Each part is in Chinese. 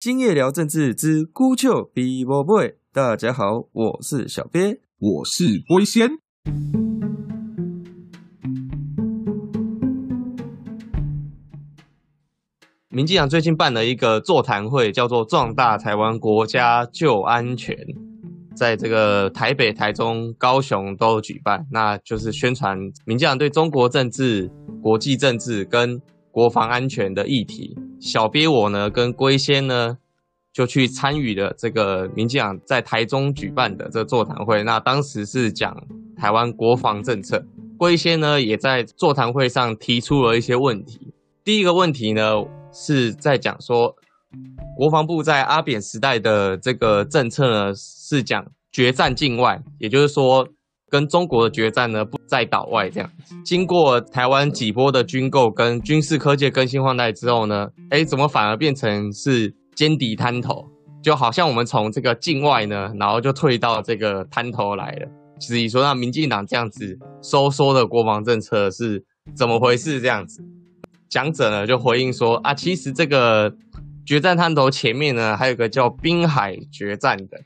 今夜聊政治之孤丘比伯 boy，大家好，我是小鳖，我是龟仙。民进党最近办了一个座谈会，叫做“壮大台湾国家救安全”，在这个台北、台中、高雄都有举办，那就是宣传民进党对中国政治、国际政治跟国防安全的议题。小鳖我呢，跟龟仙呢。就去参与了这个民进党在台中举办的这个座谈会。那当时是讲台湾国防政策。龟仙呢也在座谈会上提出了一些问题。第一个问题呢是在讲说，国防部在阿扁时代的这个政策呢是讲决战境外，也就是说跟中国的决战呢不在岛外这样。经过台湾几波的军购跟军事科技更新换代之后呢，哎，怎么反而变成是？歼敌滩头，就好像我们从这个境外呢，然后就退到这个滩头来了。所以说，那民进党这样子收缩的国防政策是怎么回事？这样子，讲者呢就回应说啊，其实这个决战滩头前面呢，还有个叫滨海决战的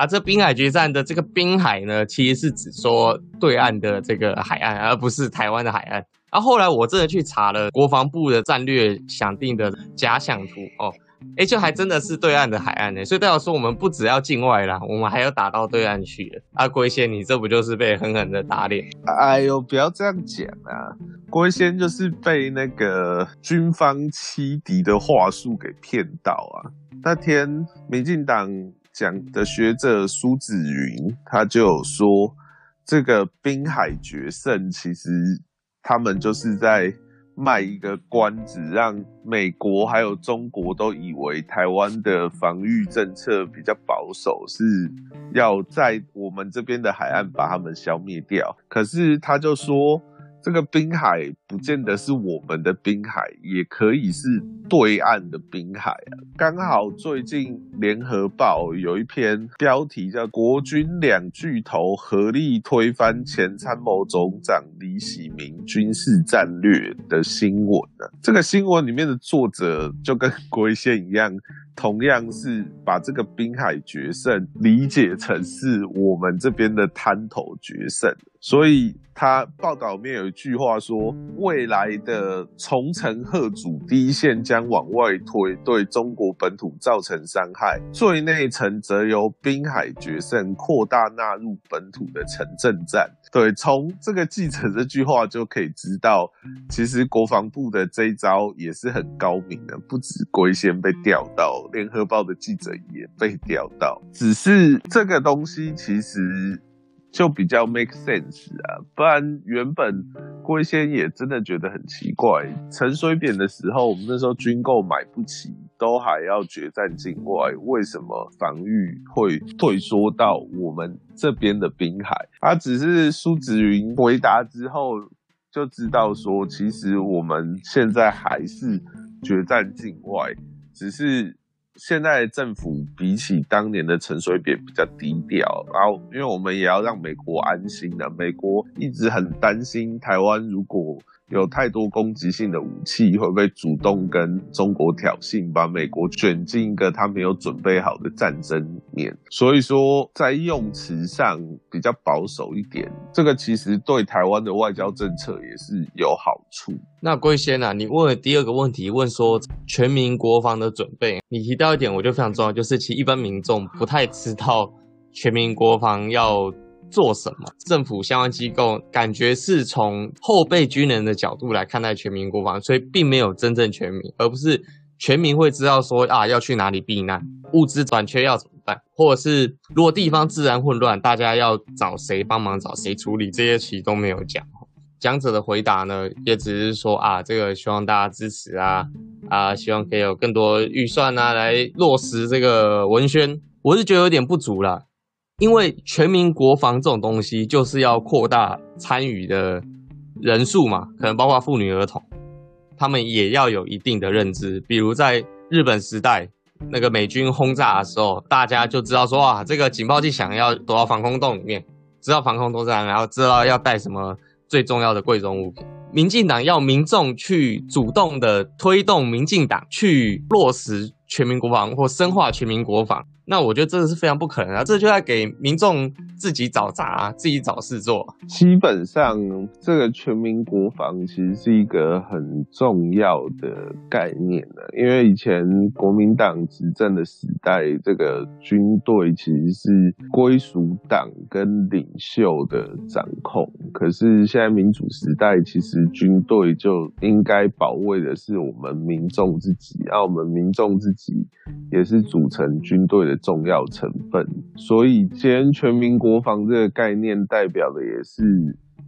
啊。这滨海决战的这个滨海呢，其实是指说对岸的这个海岸，而不是台湾的海岸。啊，后来我真的去查了国防部的战略想定的假想图哦。哎，就还真的是对岸的海岸呢，所以代表说我们不只要境外啦，我们还要打到对岸去了。阿龟仙，你这不就是被狠狠的打脸？哎呦，不要这样讲啊！龟仙就是被那个军方欺敌的话术给骗到啊。那天民进党讲的学者苏子云，他就有说，这个滨海决胜其实他们就是在。卖一个关子，让美国还有中国都以为台湾的防御政策比较保守，是要在我们这边的海岸把他们消灭掉。可是他就说。这个滨海不见得是我们的滨海，也可以是对岸的滨海啊。刚好最近联合报有一篇标题叫“国军两巨头合力推翻前参谋总长李喜明军事战略”的新闻呢。这个新闻里面的作者就跟 龟仙一样。同样是把这个滨海决胜理解成是我们这边的滩头决胜，所以他报道面有一句话说，未来的重城贺主第一线将往外推，对中国本土造成伤害；最内层则由滨海决胜扩大纳入本土的城镇战。对，从这个记者这句话就可以知道，其实国防部的这一招也是很高明的，不止龟仙被调到，联合报的记者也被调到，只是这个东西其实。就比较 make sense 啊，不然原本龟仙也真的觉得很奇怪。陈水扁的时候，我们那时候军购买不起，都还要决战境外，为什么防御会退缩到我们这边的滨海？他只是苏子云回答之后就知道说，其实我们现在还是决战境外，只是。现在政府比起当年的陈水扁比较低调，然后因为我们也要让美国安心的，美国一直很担心台湾如果。有太多攻击性的武器，会不会主动跟中国挑衅，把美国卷进一个他没有准备好的战争面？所以说，在用词上比较保守一点，这个其实对台湾的外交政策也是有好处。那龟仙啊，你问了第二个问题，问说全民国防的准备，你提到一点，我就非常重要，就是其实一般民众不太知道全民国防要。做什么？政府相关机构感觉是从后备军人的角度来看待全民国防，所以并没有真正全民，而不是全民会知道说啊要去哪里避难，物资短缺要怎么办，或者是如果地方自然混乱，大家要找谁帮忙，找谁处理，这些其实都没有讲。讲者的回答呢，也只是说啊，这个希望大家支持啊啊，希望可以有更多预算啊来落实这个文宣，我是觉得有点不足了。因为全民国防这种东西，就是要扩大参与的人数嘛，可能包括妇女儿童，他们也要有一定的认知。比如在日本时代，那个美军轰炸的时候，大家就知道说啊，这个警报器响要躲到防空洞里面，知道防空洞在哪，然后知道要带什么最重要的贵重物品。民进党要民众去主动的推动民进党去落实。全民国防或深化全民国防，那我觉得这个是非常不可能啊！这就在给民众自己找茬，自己找事做。基本上，这个全民国防其实是一个很重要的概念呢，因为以前国民党执政的时代，这个军队其实是归属党跟领袖的掌控，可是现在民主时代，其实军队就应该保卫的是我们民众自己，让我们民众自己。也是组成军队的重要成分，所以既然全民国防这个概念代表的也是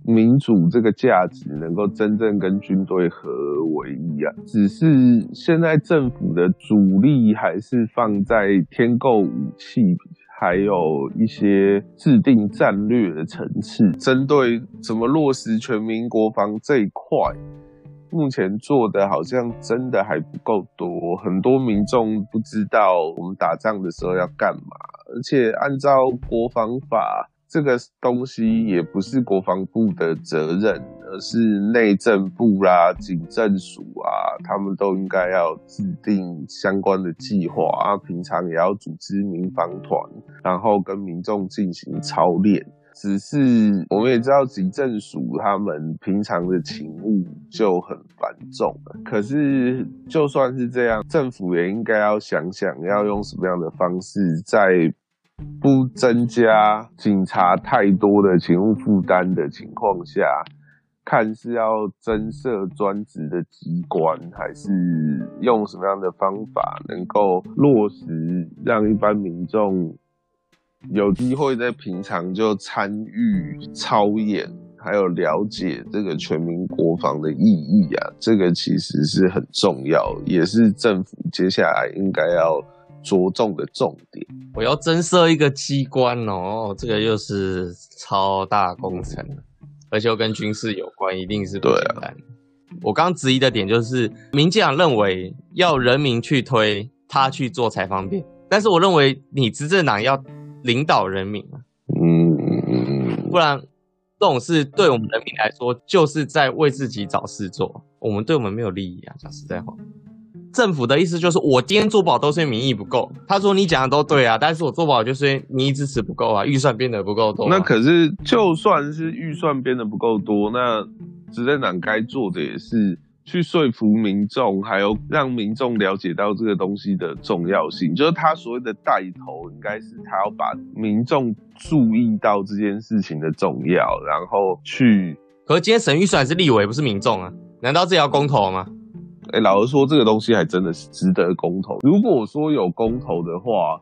民主这个价值能够真正跟军队合为一啊。只是现在政府的主力还是放在添购武器，还有一些制定战略的层次，针对怎么落实全民国防这一块。目前做的好像真的还不够多，很多民众不知道我们打仗的时候要干嘛，而且按照国防法这个东西也不是国防部的责任，而是内政部啦、警政署啊，他们都应该要制定相关的计划啊，平常也要组织民防团，然后跟民众进行操练。只是我们也知道，警政署他们平常的勤务就很繁重了。可是就算是这样，政府也应该要想想，要用什么样的方式，在不增加警察太多的勤务负担的情况下，看是要增设专职的机关，还是用什么样的方法能够落实，让一般民众。有机会在平常就参与操演，还有了解这个全民国防的意义啊，这个其实是很重要，也是政府接下来应该要着重的重点。我要增设一个机关哦，这个又是超大工程，而且又跟军事有关，一定是不简单。我刚质疑的点就是，民进党认为要人民去推，他去做才方便，但是我认为你执政党要。领导人民啊，嗯，不然这种事对我们人民来说，就是在为自己找事做。我们对我们没有利益啊，讲实在话。政府的意思就是，我今天做不好都是因为民意不够。他说你讲的都对啊，但是我做不好就是因为民意支持不够啊，预算编的不够多。那可是就算是预算编的不够多，那执政党该做的也是。去说服民众，还有让民众了解到这个东西的重要性，就是他所谓的带头，应该是他要把民众注意到这件事情的重要，然后去。可是今天审预算是立委，不是民众啊？难道这要公投吗？哎，老实说，这个东西还真的是值得公投。如果说有公投的话，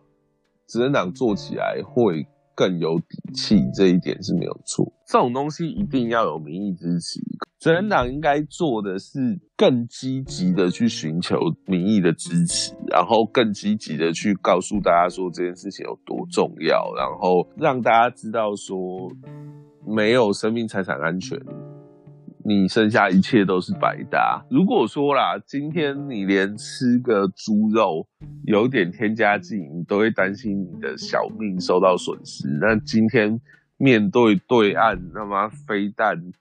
执政党做起来会。更有底气，这一点是没有错。这种东西一定要有民意支持。执政党应该做的是更积极的去寻求民意的支持，然后更积极的去告诉大家说这件事情有多重要，然后让大家知道说没有生命财产安全。你剩下一切都是白搭。如果说啦，今天你连吃个猪肉有点添加剂，你都会担心你的小命受到损失。那今天面对对岸他妈飞弹、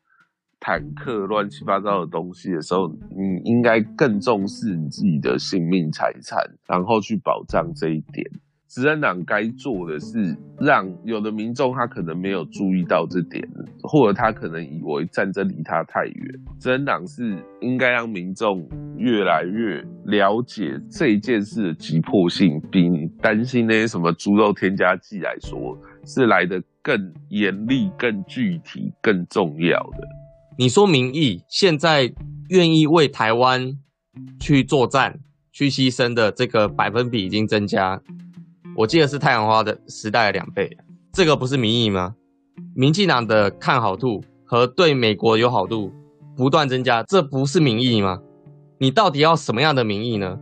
坦克、乱七八糟的东西的时候，你应该更重视你自己的性命财产，然后去保障这一点。执政党该做的是，让有的民众他可能没有注意到这点，或者他可能以为战争离他太远。执政党是应该让民众越来越了解这一件事的急迫性，比你担心那些什么猪肉添加剂来说，是来的更严厉、更具体、更重要的。你说民意现在愿意为台湾去作战、去牺牲的这个百分比已经增加。我记得是太阳花的时代的两倍，这个不是民意吗？民进党的看好度和对美国友好度不断增加，这不是民意吗？你到底要什么样的民意呢？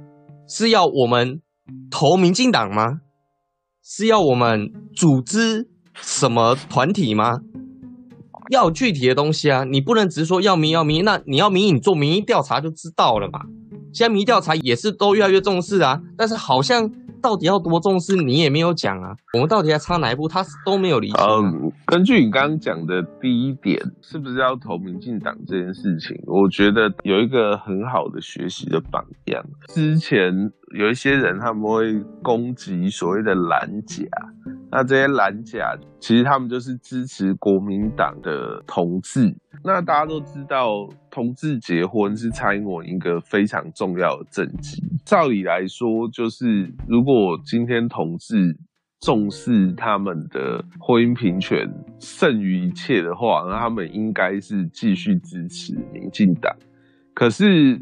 是要我们投民进党吗？是要我们组织什么团体吗？要具体的东西啊！你不能只是说要民要民，那你要民意，你做民意调查就知道了嘛。现在民意调查也是都越来越重视啊，但是好像。到底要多重视？你也没有讲啊。我们到底还差哪一步？他都没有理解。嗯，根据你刚刚讲的第一点，是不是要投民进党这件事情？我觉得有一个很好的学习的榜样。之前有一些人他们会攻击所谓的蓝甲，那这些蓝甲其实他们就是支持国民党的同志。那大家都知道，同志结婚是蔡英文一个非常重要的政绩。照理来说，就是如果今天同志重视他们的婚姻平权胜于一切的话，那他们应该是继续支持民进党。可是。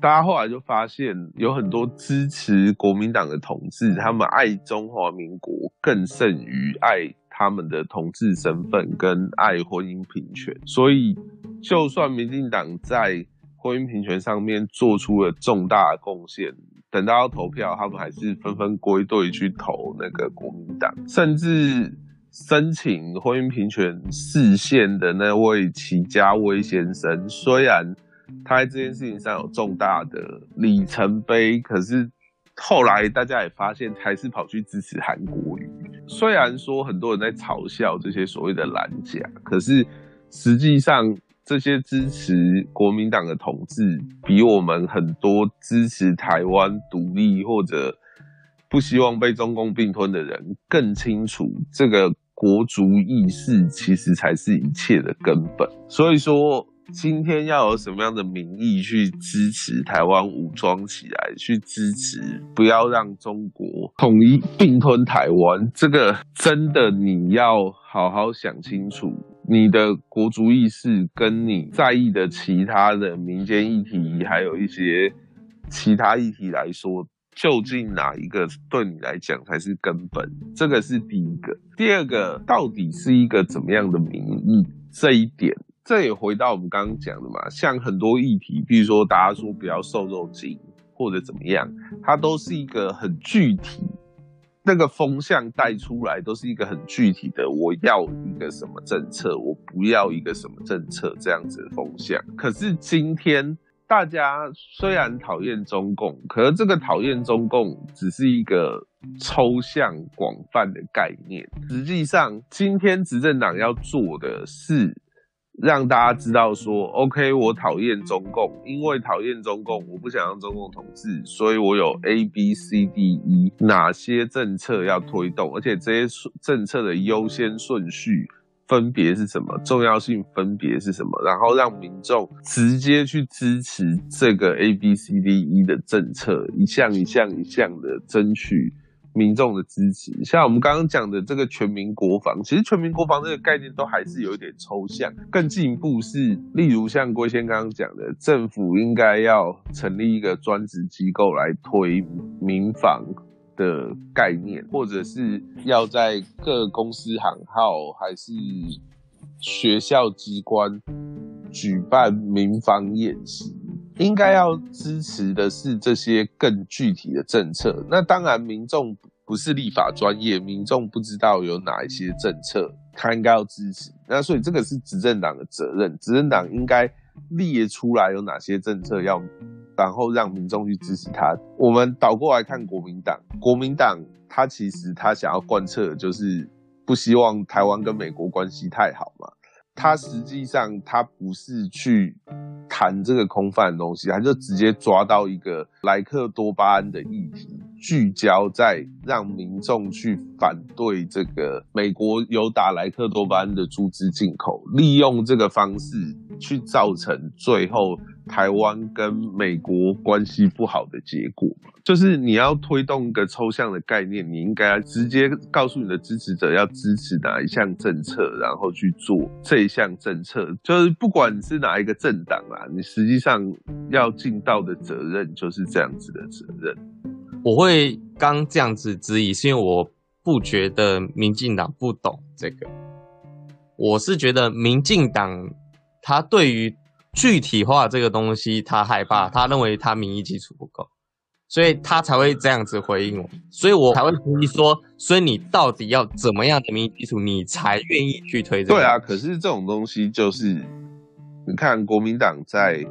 大家后来就发现，有很多支持国民党的同志，他们爱中华民国更胜于爱他们的同志身份跟爱婚姻平权。所以，就算民进党在婚姻平权上面做出了重大的贡献，等到要投票，他们还是纷纷归队去投那个国民党，甚至申请婚姻平权视线的那位齐家威先生，虽然。他在这件事情上有重大的里程碑，可是后来大家也发现，还是跑去支持韩国瑜。虽然说很多人在嘲笑这些所谓的蓝甲，可是实际上这些支持国民党的同志，比我们很多支持台湾独立或者不希望被中共并吞的人更清楚，这个国族意识其实才是一切的根本。所以说。今天要有什么样的名义去支持台湾武装起来，去支持不要让中国统一并吞台湾？这个真的你要好好想清楚，你的国族意识跟你在意的其他的民间议题，还有一些其他议题来说，究竟哪一个对你来讲才是根本？这个是第一个。第二个，到底是一个怎么样的民意？这一点。这也回到我们刚刚讲的嘛，像很多议题，比如说大家说不要瘦肉精或者怎么样，它都是一个很具体，那个风向带出来都是一个很具体的，我要一个什么政策，我不要一个什么政策这样子的风向。可是今天大家虽然讨厌中共，可是这个讨厌中共只是一个抽象广泛的概念，实际上今天执政党要做的是。让大家知道说，OK，我讨厌中共，因为讨厌中共，我不想让中共统治，所以我有 A、B、C、D、E 哪些政策要推动，而且这些政策的优先顺序分别是什么，重要性分别是什么，然后让民众直接去支持这个 A、B、C、D、E 的政策，一项一项一项的争取。民众的支持，像我们刚刚讲的这个全民国防，其实全民国防这个概念都还是有一点抽象。更进一步是，例如像郭先刚刚讲的，政府应该要成立一个专职机构来推民防的概念，或者是要在各公司行号还是学校机关举办民防演习。应该要支持的是这些更具体的政策。那当然，民众不是立法专业，民众不知道有哪一些政策，他应该要支持。那所以这个是执政党的责任，执政党应该列出来有哪些政策要，然后让民众去支持他。我们倒过来看国民党，国民党他其实他想要贯彻的就是不希望台湾跟美国关系太好嘛。他实际上他不是去。谈这个空泛的东西，他就直接抓到一个莱克多巴胺的议题，聚焦在让民众去反对这个美国有打莱克多巴胺的猪只进口，利用这个方式去造成最后。台湾跟美国关系不好的结果，就是你要推动一个抽象的概念，你应该直接告诉你的支持者要支持哪一项政策，然后去做这一项政策。就是不管是哪一个政党啊，你实际上要尽到的责任就是这样子的责任。我会刚这样子质疑，是因为我不觉得民进党不懂这个，我是觉得民进党他对于。具体化这个东西，他害怕，他认为他民意基础不够，所以他才会这样子回应我，所以我才会质疑说，所以你到底要怎么样的民意基础，你才愿意去推这个？对啊，可是这种东西就是，你看国民党在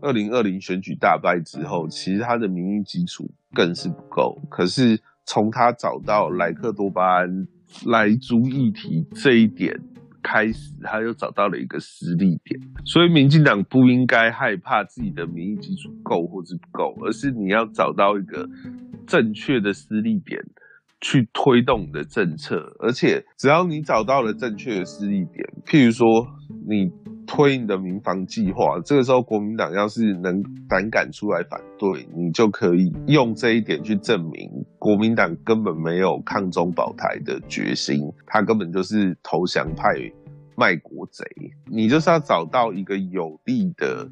二零二零选举大败之后，其实他的民意基础更是不够，可是从他找到莱克多巴胺来猪议题这一点。开始，他又找到了一个实力点。所以民进党不应该害怕自己的民意基础够或是不够，而是你要找到一个正确的实力点去推动你的政策。而且只要你找到了正确的实力点，譬如说你。推你的民防计划，这个时候国民党要是能胆敢出来反对，你就可以用这一点去证明国民党根本没有抗中保台的决心，他根本就是投降派、卖国贼。你就是要找到一个有利的、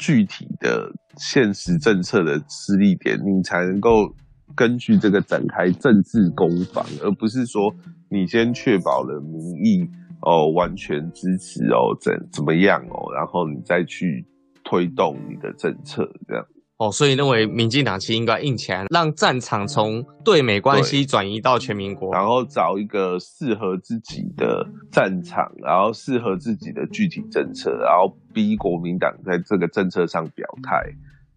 具体的、现实政策的施力点，你才能够根据这个展开政治攻防，而不是说你先确保了民意。哦，完全支持哦，怎怎么样哦？然后你再去推动你的政策，这样哦。所以认为民进党其实应该硬起来，让战场从对美关系转移到全民国，然后找一个适合自己的战场，然后适合自己的具体政策，然后逼国民党在这个政策上表态。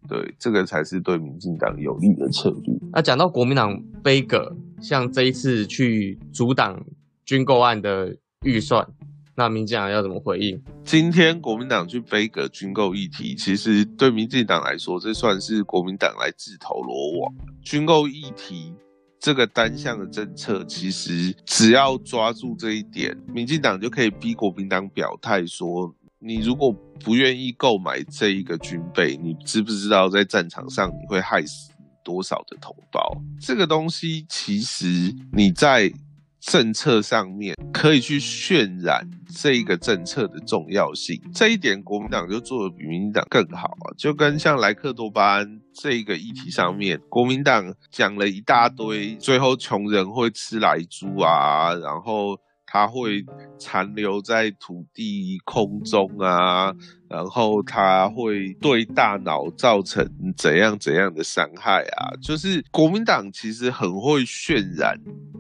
对，这个才是对民进党有利的策略。那讲到国民党悲歌，像这一次去阻挡军购案的。预算，那民进党要怎么回应？今天国民党去背个军购议题，其实对民进党来说，这算是国民党来自投罗网。军购议题这个单向的政策，其实只要抓住这一点，民进党就可以逼国民党表态说：你如果不愿意购买这一个军备，你知不知道在战场上你会害死多少的同胞？这个东西其实你在。政策上面可以去渲染这一个政策的重要性，这一点国民党就做的比民进党更好啊！就跟像莱克多巴胺这一个议题上面，国民党讲了一大堆，最后穷人会吃来猪啊，然后。它会残留在土地空中啊，然后它会对大脑造成怎样怎样的伤害啊？就是国民党其实很会渲染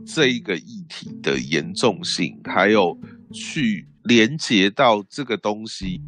这一个议题的严重性，还有去连接到这个东西。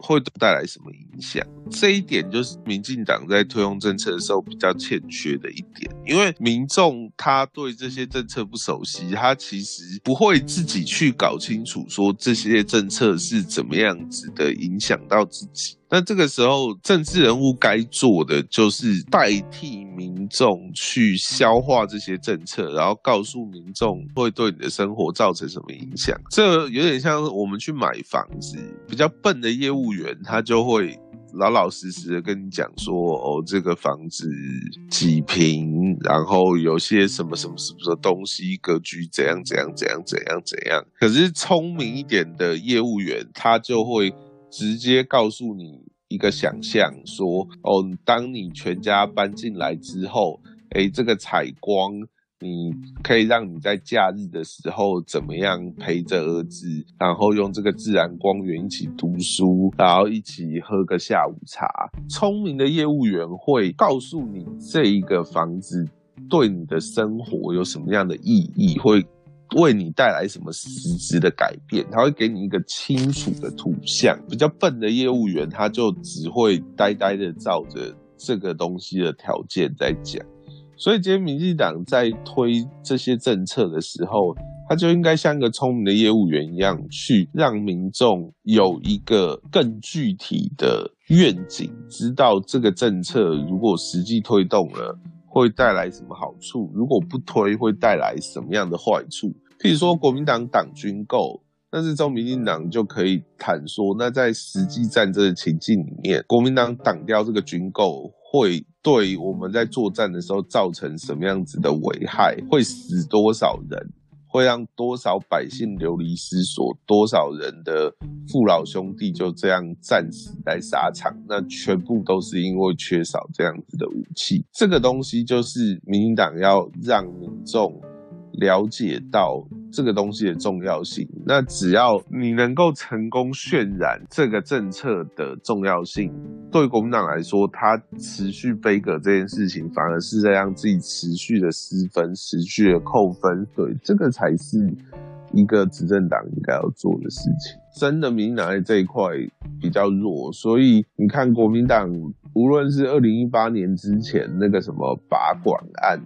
会带来什么影响？这一点就是民进党在推动政策的时候比较欠缺的一点，因为民众他对这些政策不熟悉，他其实不会自己去搞清楚说这些政策是怎么样子的影响到自己。那这个时候，政治人物该做的就是代替民众去消化这些政策，然后告诉民众会对你的生活造成什么影响。这有点像我们去买房子，比较笨的业务员，他就会老老实实的跟你讲说：“哦，这个房子几平，然后有些什么什么什么东西，格局怎样怎样怎样怎样怎样。”可是聪明一点的业务员，他就会。直接告诉你一个想象，说哦，当你全家搬进来之后，哎，这个采光，你可以让你在假日的时候怎么样陪着儿子，然后用这个自然光源一起读书，然后一起喝个下午茶。聪明的业务员会告诉你这一个房子对你的生活有什么样的意义，会。为你带来什么实质的改变？他会给你一个清楚的图像。比较笨的业务员，他就只会呆呆的照着这个东西的条件在讲。所以，今天民进党在推这些政策的时候，他就应该像个聪明的业务员一样，去让民众有一个更具体的愿景，知道这个政策如果实际推动了。会带来什么好处？如果不推，会带来什么样的坏处？譬如说，国民党党军购，但是中民进党就可以坦说，那在实际战争的情境里面，国民党挡掉这个军购，会对我们在作战的时候造成什么样子的危害？会死多少人？会让多少百姓流离失所，多少人的父老兄弟就这样战死在沙场？那全部都是因为缺少这样子的武器。这个东西就是民进党要让民众。了解到这个东西的重要性，那只要你能够成功渲染这个政策的重要性，对国民党来说，他持续背戈这件事情，反而是在让自己持续的失分、持续的扣分。对，这个才是一个执政党应该要做的事情。真的，民进党在这一块比较弱，所以你看国民党，无论是二零一八年之前那个什么拔管案。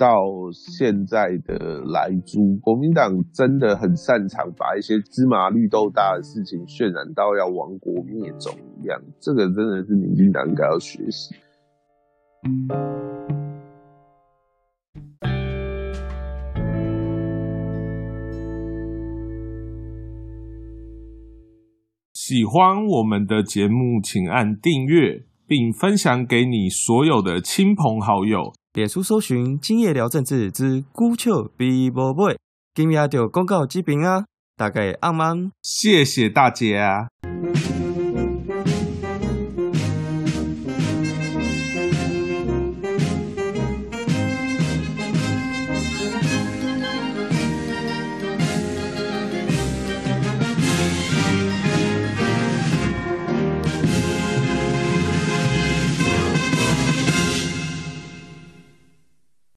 到现在的来猪，国民党真的很擅长把一些芝麻绿豆大的事情渲染到要亡国灭种一样，这个真的是民进党应该要学习。喜欢我们的节目，请按订阅，并分享给你所有的亲朋好友。脸书搜寻“今夜聊政治之孤笑比无尾”，今夜就广告这边啊，大概暗暗。谢谢大家。